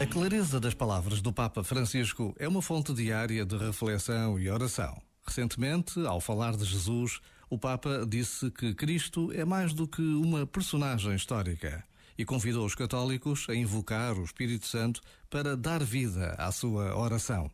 A clareza das palavras do Papa Francisco é uma fonte diária de reflexão e oração. Recentemente, ao falar de Jesus, o Papa disse que Cristo é mais do que uma personagem histórica e convidou os católicos a invocar o Espírito Santo para dar vida à sua oração.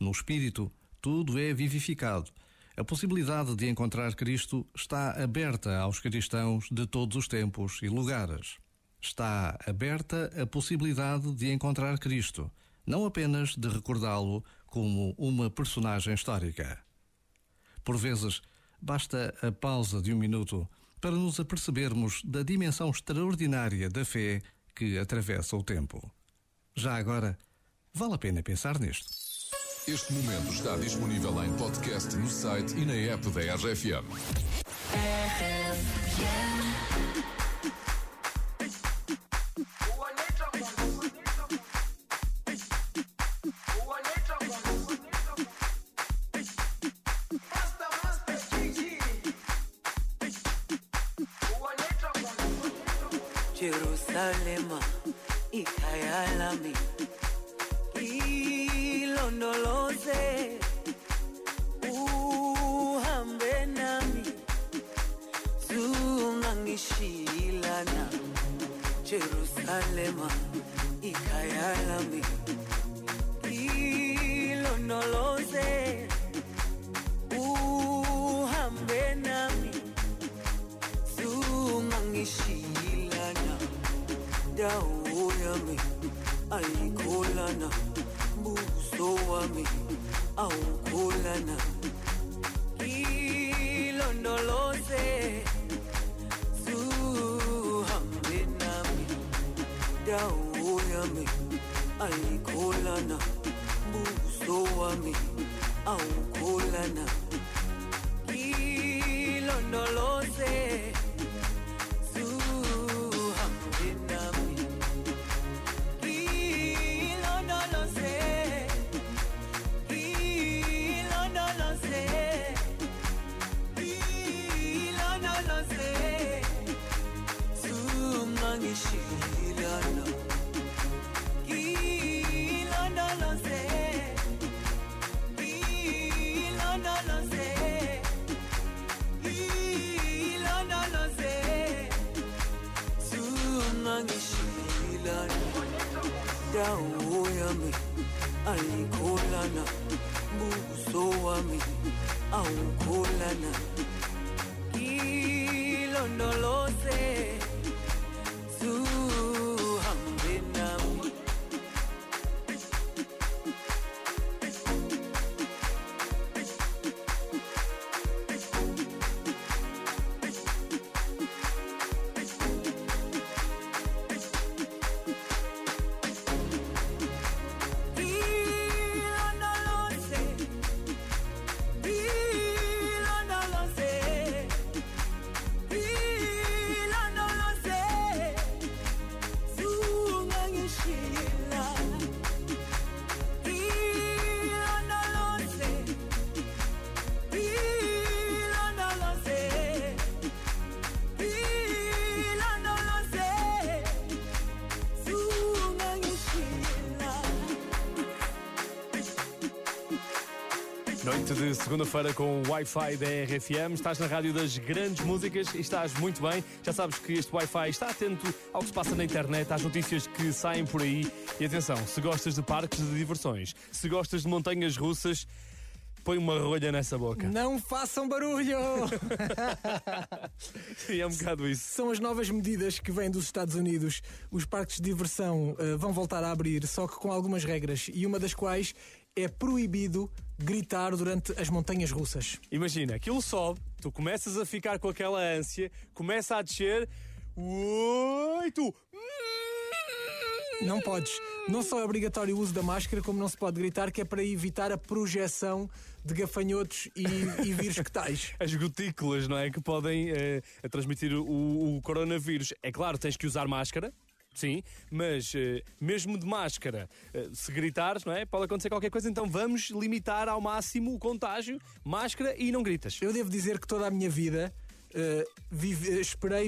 No Espírito, tudo é vivificado. A possibilidade de encontrar Cristo está aberta aos cristãos de todos os tempos e lugares. Está aberta a possibilidade de encontrar Cristo, não apenas de recordá-lo como uma personagem histórica. Por vezes, basta a pausa de um minuto para nos apercebermos da dimensão extraordinária da fé que atravessa o tempo. Já agora, vale a pena pensar nisto. Este momento está disponível em podcast no site e na app da RFM. Jerusalema ikhaya lami ilondoloze uhambe nami zungangishilana Jerusalema ikhaya ilondoloze dawo yami ayikholana buso wami awukholana ilondoloze zuhambe nami. Dawo yami ayikholana buso wami awukholana ilondoloze zungangishilana ilondoloze ilondoloze ilondoloze zungangishilana dawo yami ayikholana buso wami awukholana ilondoloze Noite de segunda-feira com o Wi-Fi da RFM. Estás na rádio das grandes músicas e estás muito bem. Já sabes que este Wi-Fi está atento ao que se passa na internet, às notícias que saem por aí. E atenção, se gostas de parques de diversões, se gostas de montanhas russas, põe uma rolha nessa boca. Não façam barulho! E é um bocado isso. São as novas medidas que vêm dos Estados Unidos. Os parques de diversão eh, vão voltar a abrir, só que com algumas regras, e uma das quais é proibido gritar durante as montanhas russas. Imagina, aquilo sobe, tu começas a ficar com aquela ânsia, começa a descer, oi, tu. Não podes. Não só é obrigatório o uso da máscara, como não se pode gritar, que é para evitar a projeção de gafanhotos e, e vírus que tais. as gotículas, não é? Que podem eh, transmitir o, o coronavírus. É claro, tens que usar máscara. Sim, mas eh, mesmo de máscara, eh, se gritares, não é? Pode acontecer qualquer coisa, então vamos limitar ao máximo o contágio, máscara e não gritas. Eu devo dizer que toda a minha vida eh, vive- esperei